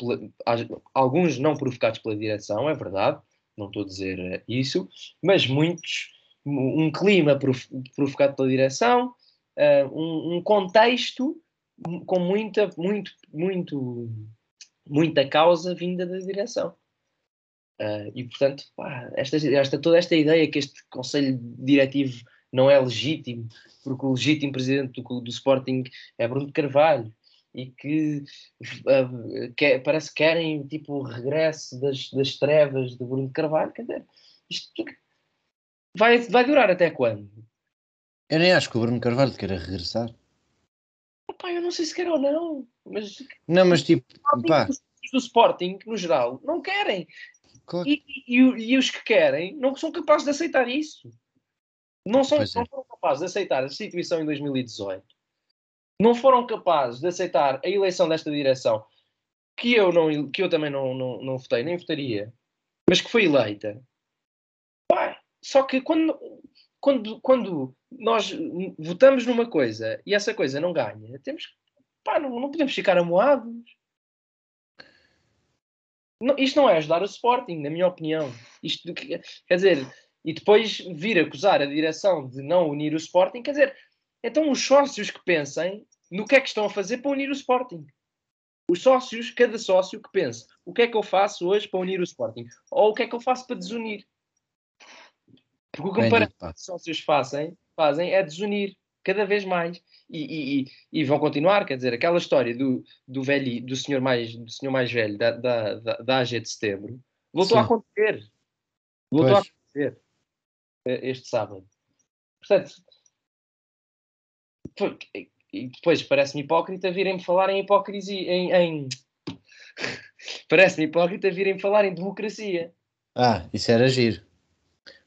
alguns não provocados pela direção, é verdade, não estou a dizer eh, isso, mas muitos, um clima provocado pela direção, uh, um, um, contexto com muita, muito, muito, muita causa vinda da direção. Uh, e portanto, pá, esta, esta, toda esta ideia que este Conselho Diretivo não é legítimo, porque o legítimo presidente do, do Sporting é Bruno Carvalho, e que, uh, que parece que querem tipo o regresso das, das trevas de Bruno Carvalho. Quer dizer, isto vai, vai durar até quando? Eu nem acho que o Bruno Carvalho queira regressar. Opa, eu não sei se quer ou não. Mas, não, mas tipo, pá. do Sporting, no geral, não querem. Claro. E, e, e, os que querem não são capazes de aceitar isso. Não, são, é. não foram capazes de aceitar a situação em 2018 não foram capazes de aceitar a eleição desta direção, que eu, não, que eu também não, não, não votei, nem votaria, mas que foi eleita. Pá, só que quando, quando, quando nós votamos numa coisa e essa coisa não ganha, temos pá, não, não podemos ficar amoados. Não, isto não é ajudar o Sporting, na minha opinião. Isto, quer dizer, e depois vir acusar a direção de não unir o Sporting, quer dizer, então os sócios que pensem no que é que estão a fazer para unir o Sporting. Os sócios, cada sócio que pense, o que é que eu faço hoje para unir o Sporting? Ou o que é que eu faço para desunir? Porque o que os sócios fazem, fazem é desunir cada vez mais. E, e, e, vão continuar, quer dizer, aquela história do, do velho, do senhor mais, do senhor mais velho da, da, da, da AG de setembro, voltou Sim. a acontecer. Voltou pois. a acontecer eh, este sábado. Portanto, e depois parece-me hipócrita virem-me falar em hipocrisia, em, em... parece-me hipócrita virem falar em democracia. Ah, isso era giro.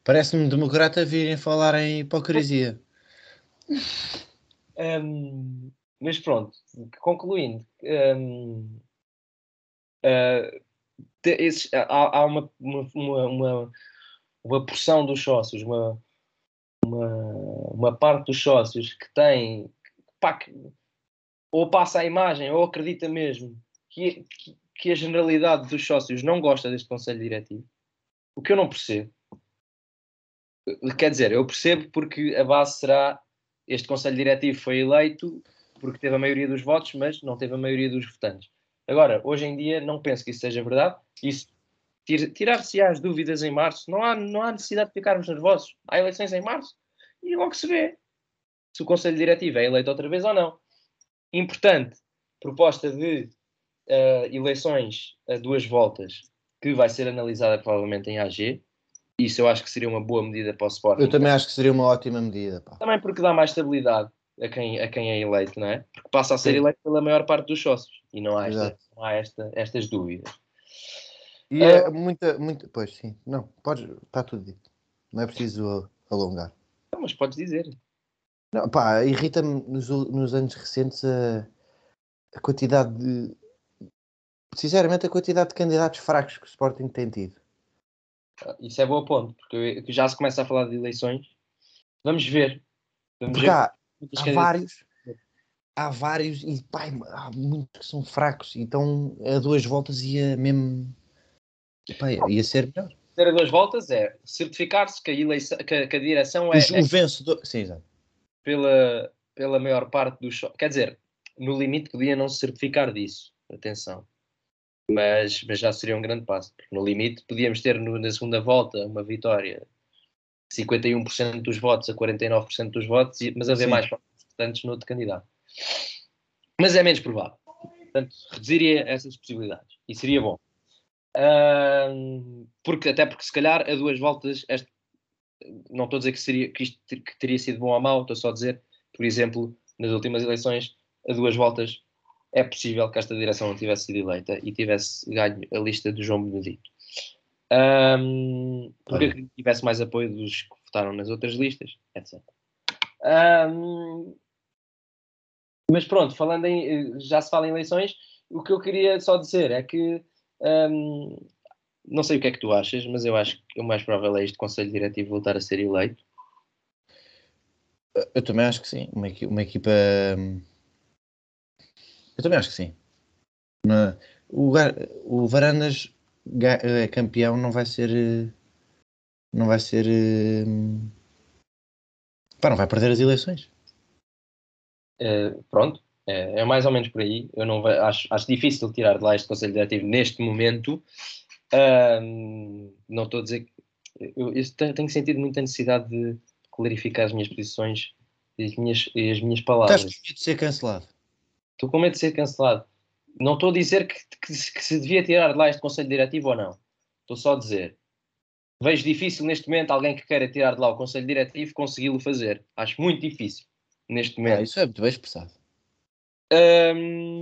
Parece-me democrata virem falar em hipocrisia. Um, mas pronto, concluindo, um, uh, esses, há, há uma, uma, uma, uma, porção dos sócios, uma, uma, uma parte dos sócios que tem pá, que, ou passa a imagem ou acredita mesmo que, que, que, a generalidade dos sócios não gosta deste Conselho Diretivo, o que eu não percebo. Quer dizer, eu percebo porque a base será este Conselho Diretivo foi eleito porque teve a maioria dos votos, mas não teve a maioria dos votantes. Agora, hoje em dia, não penso que isso seja verdade. Isso tirar-se as dúvidas em março, não há, não há necessidade de ficarmos nervosos. Há eleições em março e logo se vê se o Conselho Diretivo é eleito outra vez ou não. Importante, proposta de uh, eleições a duas voltas, que vai ser analisada provavelmente em AG. Isso eu acho que seria uma boa medida para o Sporting. Eu também acho que seria uma ótima medida. Pá. Também porque dá mais estabilidade a quem, a quem é eleito, não é? Porque passa a ser sim. eleito pela maior parte dos sócios e não há, esta, não há esta, estas dúvidas. E é uh, muita, muita. Pois sim, não, pode, está tudo dito. Não é preciso alongar. Não, mas podes dizer. Não, pá, irrita-me nos, nos, anos recentes a, a, quantidade de. Sinceramente, a quantidade de candidatos fracos que o Sporting tem tido. Ah, isso é bom ponto, porque já se começa a falar de eleições. Vamos ver. Vamos ver há, há vários. Há vários e pá, há muitos que são fracos. Então a duas voltas ia mesmo. Pá, ia ser melhor. Ter a duas voltas é certificar-se que, que, que, a direção é. O, o vencedor. Sim, exato pela, pela maior parte dos. Quer dizer, no limite podia não se certificar disso, atenção. Mas, mas já seria um grande passo, porque no limite podíamos ter no, na segunda volta uma vitória 51% dos votos a 49% dos votos, mas haver Sim. mais votantes no outro candidato. Mas é menos provável. Portanto, reduziria essas possibilidades. E seria bom. Uh, porque, até porque, se calhar, a duas voltas, este, não estou a dizer que, seria, que isto que teria sido bom ou mau, estou só a dizer, por exemplo, nas últimas eleições, a duas voltas, é possível que esta direção não tivesse sido eleita e tivesse ganho a lista do João Benedito. Um, porque Olha. tivesse mais apoio dos que votaram nas outras listas, etc. Um, mas pronto, falando em. Já se fala em eleições, o que eu queria só dizer é que. Um, não sei o que é que tu achas, mas eu acho que o mais provável é este Conselho Diretivo voltar a ser eleito. Eu também acho que sim. Uma, uma equipa. Eu também acho que sim. o, o Varandas é campeão não vai ser. Não vai ser. Pá, não vai perder as eleições. Uh, pronto, é, é, mais ou menos por aí. Eu não vai, acho, acho difícil tirar de lá este Conselho Diretivo neste momento. Uh, não estou a dizer que. Eu, eu, tenho sentido muita necessidade de clarificar as minhas posições e as minhas, e as minhas palavras. Estás com medo de ser cancelado? Estou com medo de ser cancelado. Não estou a dizer que, que, que, se devia tirar de lá este Conselho Diretivo ou não. Estou só a dizer. Vejo difícil neste momento alguém que queira tirar de lá o Conselho Diretivo consegui-lo fazer. Acho muito difícil neste momento. Ah, isso é muito bem expressado. Um,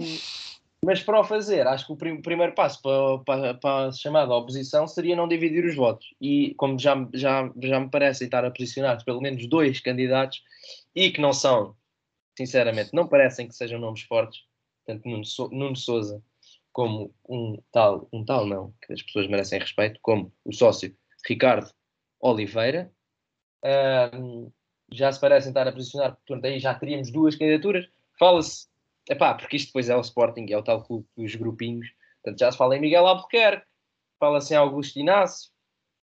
mas para o fazer, acho que o prim primeiro passo para, para, para, a chamada oposição seria não dividir os votos. E como já, já, já me parece estar a posicionar pelo menos dois candidatos e que não são, sinceramente, não parecem que sejam nomes fortes, tanto Nuno, so Nuno Souza como um tal, um tal não, que as pessoas merecem respeito, como o sócio Ricardo Oliveira. Já se parecem estar a posicionar, portanto, aí já teríamos duas candidaturas. Fala-se, epá, porque isto depois é o Sporting, é o tal clube dos grupinhos, portanto, já se fala em Miguel Albuquerque, fala-se em Augusto Inácio,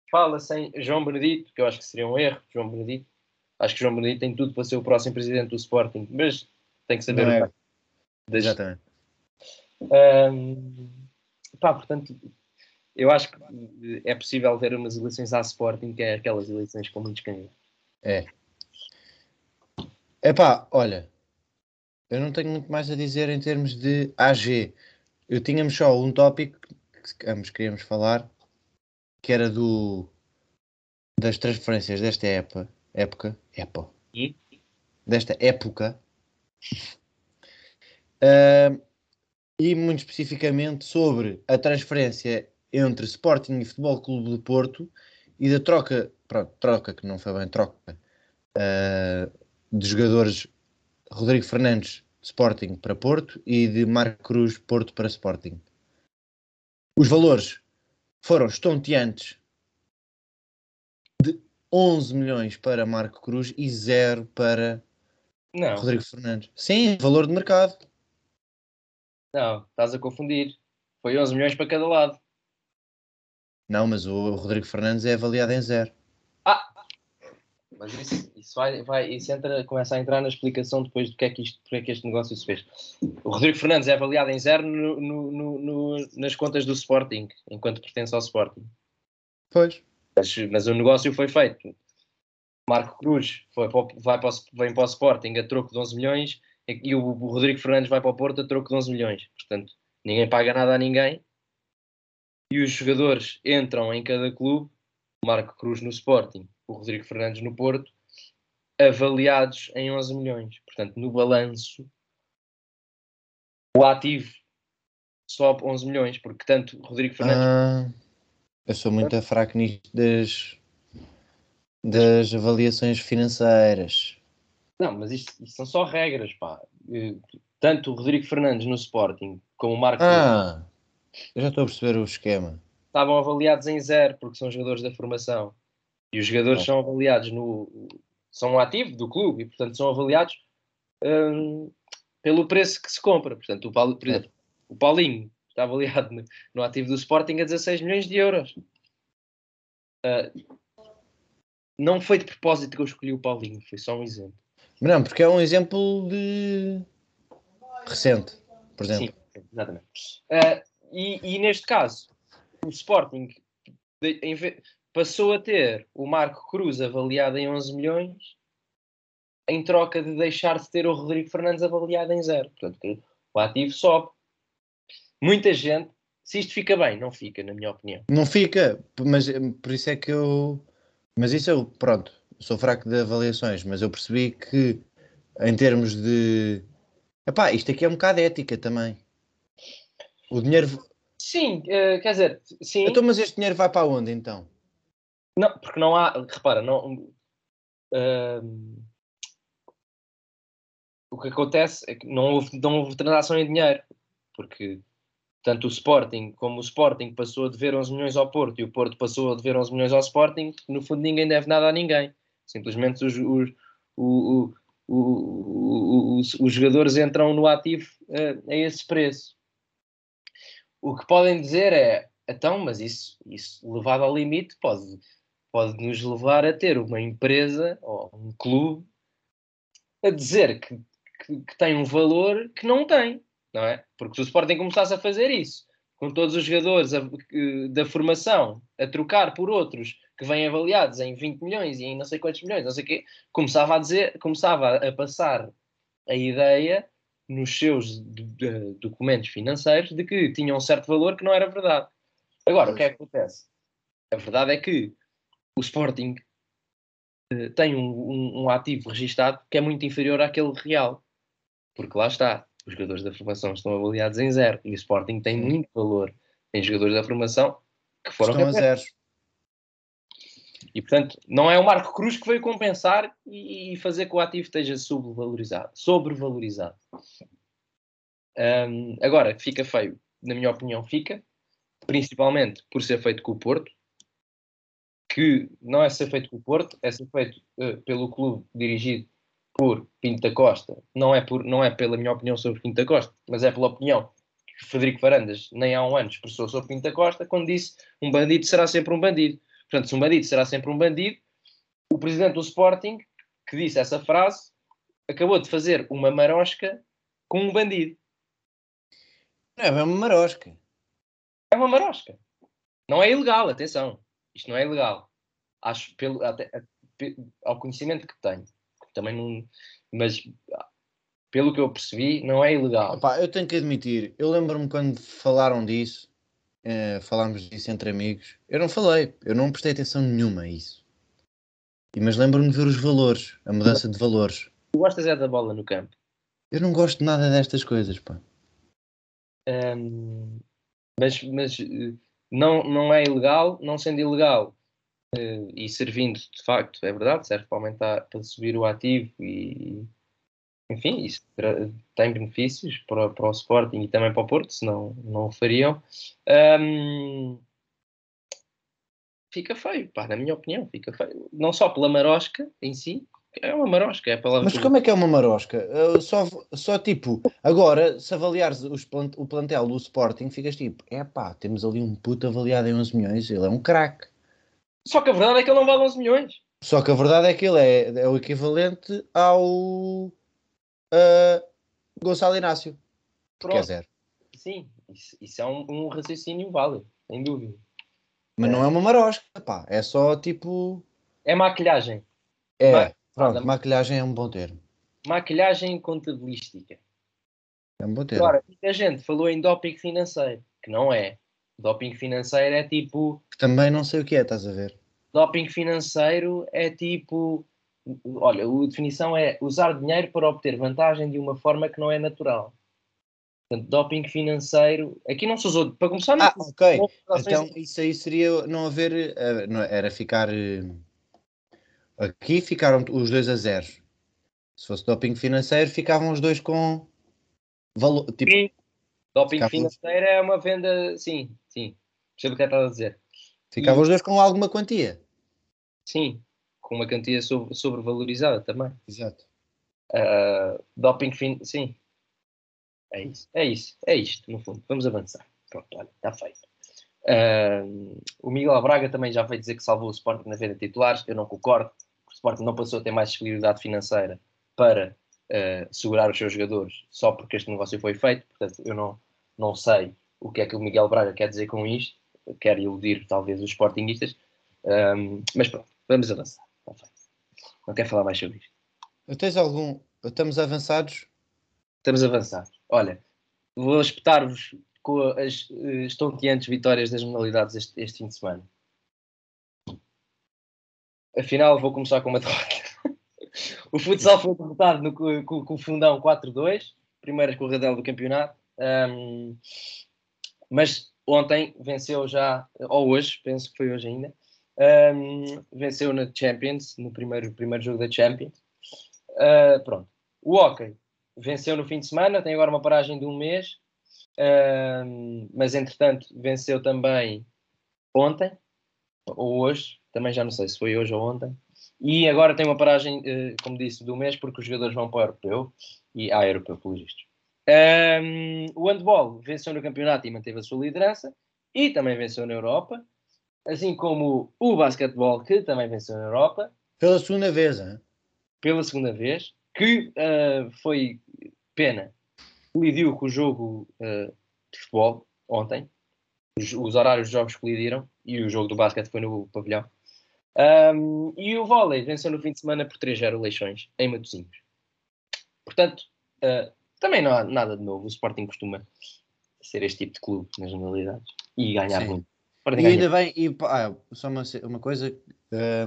fala-se em João Benedito, que eu acho que seria um erro, João Benedito. Acho que João Benedito tem tudo para ser o próximo presidente do Sporting, mas tem que saber o é. Exatamente. Um, pá, portanto, eu acho que é possível ver umas eleições à Sporting, que é aquelas eleições com muitos candidatos. É. Epá, olha, eu não tenho muito mais a dizer em termos de AG. Eu tínhamos só um tópico que ambos queríamos falar, que era do das transferências desta época, época, época, e? desta época, uh, e muito especificamente sobre a transferência entre Sporting e Futebol Clube do Porto e da troca, pronto, troca que não foi bem troca, uh, de jogadores Rodrigo Fernandes Sporting para Porto e de Marco Cruz Porto para Sporting. Os valores foram estonteantes de 11 milhões para Marco Cruz e 0 para não. Rodrigo Fernandes. Sim, valor de mercado. Não, estás a confundir. Foi 11 milhões para cada lado. Não, mas o Rodrigo Fernandes é avaliado em zero. Mas isso, isso, vai, vai, isso entra, começa a entrar na explicação depois do que é que, isto, é que este negócio se fez. O Rodrigo Fernandes é avaliado em zero no, no, no, nas contas do Sporting, enquanto pertence ao Sporting. Pois. Mas, mas o negócio foi feito. Marco Cruz foi para, vai para, vem para o Sporting a troco de 11 milhões e o, o Rodrigo Fernandes vai para o Porto a troco de 11 milhões. Portanto, ninguém paga nada a ninguém. E os jogadores entram em cada clube, Marco Cruz no Sporting, o Rodrigo Fernandes no Porto, avaliados em 11 milhões. Portanto, no balanço, o ativo sobe 11 milhões, porque tanto Rodrigo Fernandes. Ah, eu sou muito fraco nisto das, das avaliações financeiras. Não, mas isto, isto, são só regras, pá. Eh, tanto o Rodrigo Fernandes no Sporting como o Marco. Ah, eu já estou a perceber o esquema. Estavam avaliados em zero, porque são jogadores da formação. E os jogadores são avaliados no. são um ativo do clube e, portanto, são avaliados um, pelo preço que se compra. Portanto, o, Paulo, por exemplo, o Paulinho está avaliado no, no, ativo do Sporting a 16 milhões de euros. Uh, não foi de propósito que eu escolhi o Paulinho, foi só um exemplo. Não, porque é um exemplo de recente, por exemplo. Sim, exatamente. Uh, e, e, neste caso, o Sporting, de, em, passou a ter o Marco Cruz avaliado em 11 milhões em troca de deixar de ter o Rodrigo Fernandes avaliado em zero. Portanto, o ativo sobe. Muita gente, se isto fica bem, não fica, na minha opinião. Não fica, mas eh, por isso é que eu. Mas isso eu, pronto, sou fraco de avaliações, mas eu percebi que em termos de. Epá, isto aqui é um bocado ética também. O dinheiro. Sim, uh, quer dizer, sim. Então, mas este dinheiro vai para onde então? Não, porque não há. Repara, não. Uh, o que acontece é que não houve, não houve transação em dinheiro, porque tanto o Sporting como o Sporting passou a dever 11 milhões ao Porto e o Porto passou a dever 11 milhões ao Sporting, no fundo ninguém deve nada a ninguém. Simplesmente os, os, os, os, jogadores entram no ativo a, a esse preço. O que podem dizer é, então, mas isso, isso levado ao limite pode, pode nos levar a ter uma empresa ou um clube a dizer que que, que tem um valor que não tem, não é? Porque se o Sporting começasse a fazer isso, com todos os jogadores a, que, da formação a trocar por outros que vêm avaliados em 20 milhões e em não sei quantos milhões, não sei o quê, começava a dizer, começava a passar a ideia nos seus documentos financeiros de que tinham um certo valor que não era verdade. Agora, o que é que acontece? A verdade é que o Sporting uh, tem um, um, um, ativo registado que é muito inferior àquele real. Porque lá está, os jogadores da formação estão avaliados em zero e o Sporting tem muito valor. Tem jogadores da formação que foram estão a zero. E portanto, não é o Marco Cruz que veio compensar e fazer que o ativo esteja sobrevalorizado. sobrevalorizado. Um, agora, fica feio, na minha opinião, fica, principalmente por ser feito com o Porto, que não é ser feito com o Porto, é ser feito uh, pelo clube dirigido por Pinto da Costa, não é, por, não é pela minha opinião sobre Pinto da Costa, mas é pela opinião que Frederico Varandas nem há um ano expressou sobre Pinto da Costa, quando disse um bandido será sempre um bandido. Portanto, se um bandido será sempre um bandido, o presidente do Sporting, que disse essa frase, acabou de fazer uma marosca com um bandido. Não é uma marosca. É uma marosca. Não é ilegal, atenção. Isto não é ilegal. Acho, pelo, até, ao conhecimento que tenho também não. Mas pelo que eu percebi, não é ilegal. Opa, eu tenho que admitir, eu lembro-me quando falaram disso, eh, falámos disso entre amigos, eu não falei, eu não prestei atenção nenhuma a isso. E, mas lembro-me de ver os valores, a mudança de valores. Tu gostas é da bola no campo? Eu não gosto nada destas coisas, pá. Um, mas mas eh, não, não é ilegal, não sendo ilegal, e servindo de facto, é verdade, serve para aumentar, para subir o ativo e enfim, isso tem benefícios para, para o Sporting e também para o Porto, senão não o fariam. Um, fica feio, pá, na minha opinião, fica feio. Não só pela marosca em si, é uma marosca, é a palavra. Mas como é que é uma marosca? Só, só tipo, agora, se avaliares os plant, o plantel do Sporting, ficas tipo, é pá, temos ali um puto avaliado em 11 milhões, ele é um craque. Só que a verdade é que ele não vale 11 milhões. Só que a verdade é que ele é, é o equivalente ao uh, Gonçalo Inácio. Porque é zero. Sim, isso, isso é um, um, raciocínio válido, sem dúvida. Mas é. não é uma marosca, pá. É só tipo. É maquilhagem. É, Ma pronto, maquilhagem é um bom termo. Maquilhagem contabilística. É um bom termo. Agora, muita gente falou em doping financeiro, que não é. Doping financeiro é tipo. Também não sei o que é, estás a ver? Doping financeiro é tipo. Olha, a definição é usar dinheiro para obter vantagem de uma forma que não é natural. Portanto, doping financeiro. Aqui não se usou. Para começar, não. Ah, ok. Então, isso aí seria não haver. Eh, era ficar. Eh, aqui ficaram os dois a zero. Se fosse doping financeiro, ficavam os dois com valor. Tipo, Sim. Doping financeiro é uma venda. Sim, Sim, percebo o que é estás a dizer. Ficavam os dois com alguma quantia. Sim, com uma quantia sobre, sobrevalorizada também. Exato. Uh, doping, fin... sim. É isso, é isso, é isto, no fundo. Vamos avançar. Pronto, olha, está feito. Uh, o Miguel Braga também já veio dizer que salvou o Sporting na venda de titulares. Eu não concordo. O Sporting não passou a ter mais disponibilidade financeira para uh, segurar os seus jogadores só porque este negócio foi feito. Portanto, eu não, não sei o que é que o Miguel Braga quer dizer com isto, quer iludir talvez os sportinguistas, um, mas pronto, vamos avançar. Não quero falar mais sobre isto. Tens algum. Estamos avançados? Estamos avançados. Olha, vou espetar-vos com as uh, estonteantes vitórias das modalidades este, este fim de semana. Afinal, vou começar com uma derrota. o futsal foi derrotado no, com, com o fundão 4-2, primeira escorredela do campeonato. Um, mas ontem venceu já, ou hoje, penso que foi hoje ainda, um, venceu na Champions, no primeiro, primeiro jogo da Champions. Uh, pronto. O Hockey venceu no fim de semana, tem agora uma paragem de um mês, mas entretanto venceu também ontem, ou hoje, também já não sei se foi hoje ou ontem. E agora tem uma paragem, uh, como disse, do mês, porque os jogadores vão para o europeu e há europeu, pelos vistos. Um, o handball venceu no campeonato e manteve a sua liderança e também venceu na Europa, assim como o basquetebol, que também venceu na Europa. Pela segunda vez, hein? Pela segunda vez, que uh, foi pena. Colidiu com o jogo uh, de futebol ontem. Os, os, horários dos jogos colidiram e o jogo do basquete foi no pavilhão. Um, e o vôlei venceu no fim de semana por 3-0 Leixões, em Matosinhos. Portanto, uh, também não há nada de novo. O Sporting costuma ser este tipo de clube nas modalidades e ganhar Sim. muito. E ainda bem, e, ah, só uma, uma coisa,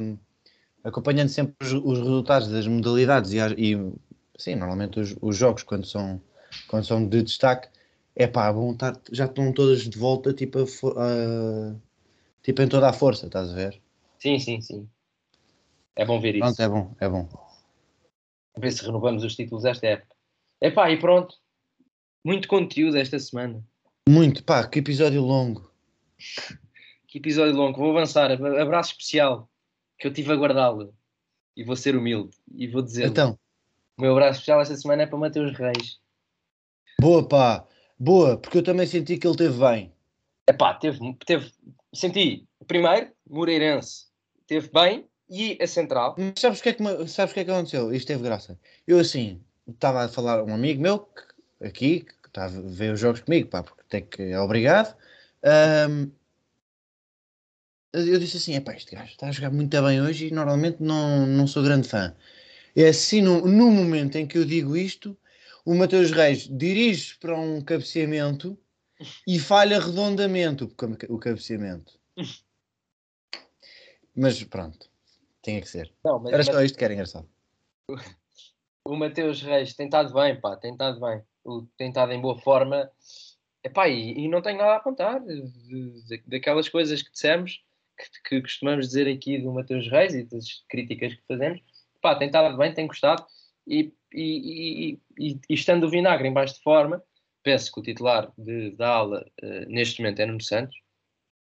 um, acompanhando sempre os, os, resultados das modalidades e, e sim, normalmente os, os, jogos quando são, quando são de destaque, é pá, vão estar, já estão todas de volta tipo, a, tipo em toda a força, estás a ver? Sim, sim, sim. É bom ver Pronto, isso. é bom, é bom. A ver se renovamos os títulos esta época. Epá, e pronto. Muito conteúdo esta semana. Muito, pá, que episódio longo. que episódio longo. Vou avançar. Abraço especial que eu tive a guardá-lo. E vou ser humilde. E vou dizer. Então. O meu abraço especial esta semana é para Mateus Reis. Boa, pá. Boa, porque eu também senti que ele teve bem. Epá, teve, teve. Senti. Primeiro, Moreirense. Teve bem. E a central. Mas sabes o que, é que, sabes que é que aconteceu? Isto teve graça. Eu assim, estava a falar um amigo meu que, aqui, que está a ver os jogos comigo, pá, porque tem que é obrigado. Um, eu disse assim: é pá, este gajo está a jogar muito bem hoje e normalmente não, não sou grande fã. É assim, no, no momento em que eu digo isto, o Mateus Reis dirige para um cabeceamento e falha redondamente o, o cabeceamento. Mas pronto, tinha que ser. Não, mas, Era só mas... isto que era engraçado. o Mateus Reis tem estado bem, pá, tem estado bem. O, tem estado em boa forma. Epá, e, e não tenho nada a apontar daquelas coisas que dissemos, que, que, costumamos dizer aqui do Mateus Reis e das críticas que fazemos. Epá, tem estado bem, tem gostado. E, e, e, e estando o vinagre em baixo de forma, penso que o titular de, da aula uh, neste momento é Nuno Santos.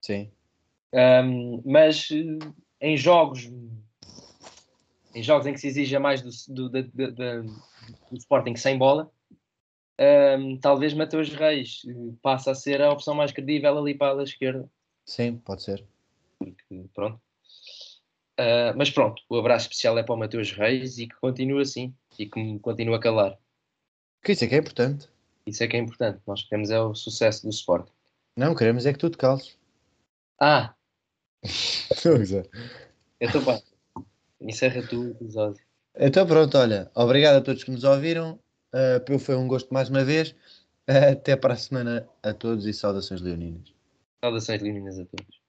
Sim. Um, mas uh, em jogos em jogos em que se exija mais do, do, do, do, Sporting sem bola, um, talvez Mateus Reis eh, passe a ser a opção mais credível ali para a esquerda. Sim, pode ser. Porque, pronto. Uh, mas pronto, o abraço especial é para o Mateus Reis e que continue assim e que me continue a calar. Que isso é que é importante. Isso é que é importante. Nós queremos é o sucesso do Sporting. Não, queremos é que tu te cales. Ah! Eu estou bem. Encerra tu o episódio. Então pronto, olha, obrigado a todos que nos ouviram. Uh, foi um gosto mais uma vez. Uh, até para a semana a todos e saudações leoninas. Saudações leoninas a todos.